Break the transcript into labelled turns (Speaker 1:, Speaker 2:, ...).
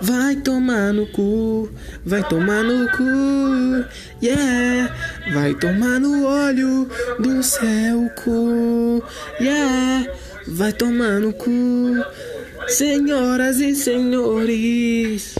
Speaker 1: Vai tomar no cu, vai tomar no cu, yeah. Vai tomar no olho do seu cu, yeah. Vai tomar no cu, senhoras e senhores.